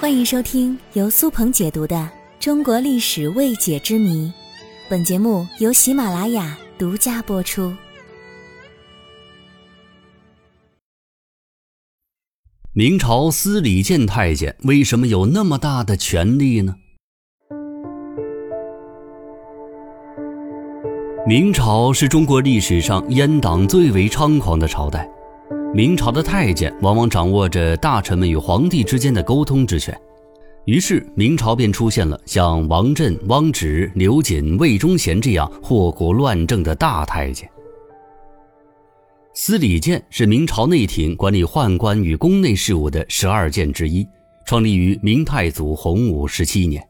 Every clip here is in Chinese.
欢迎收听由苏鹏解读的《中国历史未解之谜》，本节目由喜马拉雅独家播出。明朝司礼监太监为什么有那么大的权力呢？明朝是中国历史上阉党最为猖狂的朝代。明朝的太监往往掌握着大臣们与皇帝之间的沟通之权，于是明朝便出现了像王振、汪直、刘瑾、魏忠贤这样祸国乱政的大太监。司礼监是明朝内廷管理宦官与宫内事务的十二监之一，创立于明太祖洪武十七年。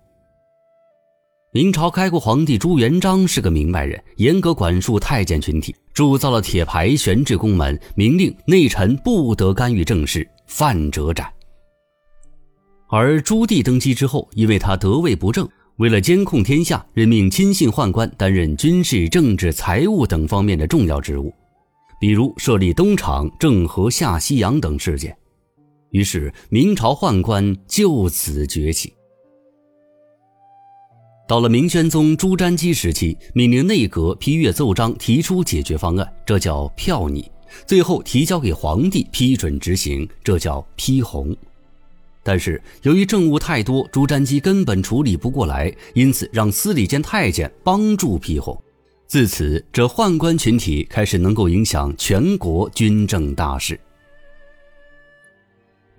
明朝开国皇帝朱元璋是个明白人，严格管束太监群体，铸造了铁牌悬置宫门，明令内臣不得干预政事，犯者斩。而朱棣登基之后，因为他得位不正，为了监控天下，任命亲信宦官担任军事、政治、财务等方面的重要职务，比如设立东厂、郑和下西洋等事件，于是明朝宦官就此崛起。到了明宣宗朱瞻基时期，命令内阁批阅奏章，提出解决方案，这叫票拟；最后提交给皇帝批准执行，这叫批红。但是由于政务太多，朱瞻基根本处理不过来，因此让司礼监太监帮助批红。自此，这宦官群体开始能够影响全国军政大事。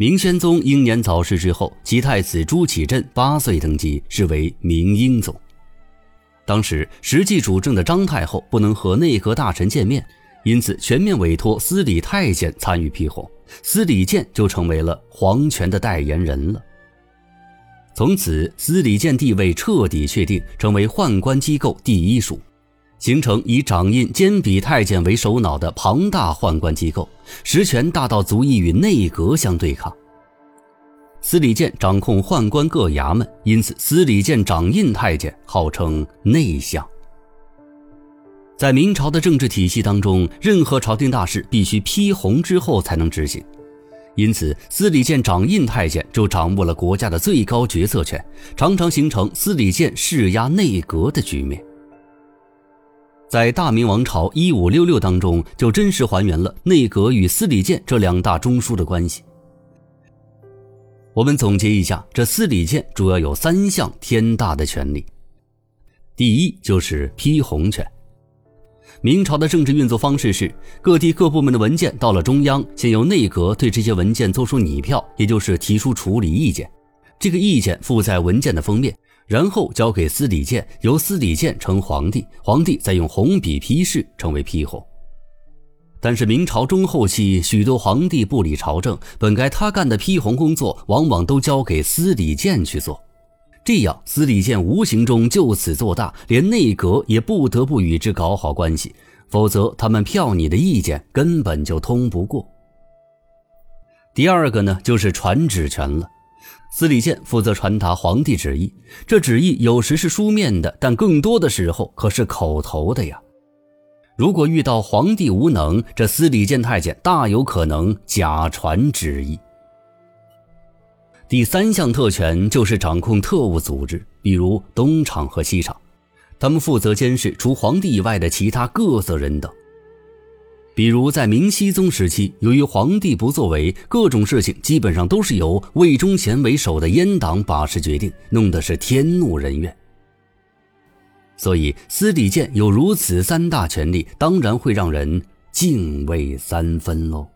明宣宗英年早逝之后，其太子朱祁镇八岁登基，是为明英宗。当时实际主政的张太后不能和内阁大臣见面，因此全面委托司礼太监参与批红，司礼监就成为了皇权的代言人了。从此，司礼监地位彻底确定，成为宦官机构第一属。形成以掌印兼笔太监为首脑的庞大宦官机构，实权大到足以与内阁相对抗。司礼监掌控宦官各衙门，因此司礼监掌印太监号称内相。在明朝的政治体系当中，任何朝廷大事必须批红之后才能执行，因此司礼监掌印太监就掌握了国家的最高决策权，常常形成司礼监施压内阁的局面。在大明王朝一五六六当中，就真实还原了内阁与司礼监这两大中枢的关系。我们总结一下，这司礼监主要有三项天大的权利。第一就是批红权。明朝的政治运作方式是，各地各部门的文件到了中央，先由内阁对这些文件做出拟票，也就是提出处理意见，这个意见附在文件的封面。然后交给司礼监，由司礼监呈皇帝，皇帝再用红笔批示，成为批红。但是明朝中后期，许多皇帝不理朝政，本该他干的批红工作，往往都交给司礼监去做。这样，司礼监无形中就此做大，连内阁也不得不与之搞好关系，否则他们票拟的意见根本就通不过。第二个呢，就是传旨权了。司礼监负责传达皇帝旨意，这旨意有时是书面的，但更多的时候可是口头的呀。如果遇到皇帝无能，这司礼监太监大有可能假传旨意。第三项特权就是掌控特务组织，比如东厂和西厂，他们负责监视除皇帝以外的其他各色人等。比如在明熹宗时期，由于皇帝不作为，各种事情基本上都是由魏忠贤为首的阉党把持决定，弄得是天怒人怨。所以司礼监有如此三大权力，当然会让人敬畏三分喽。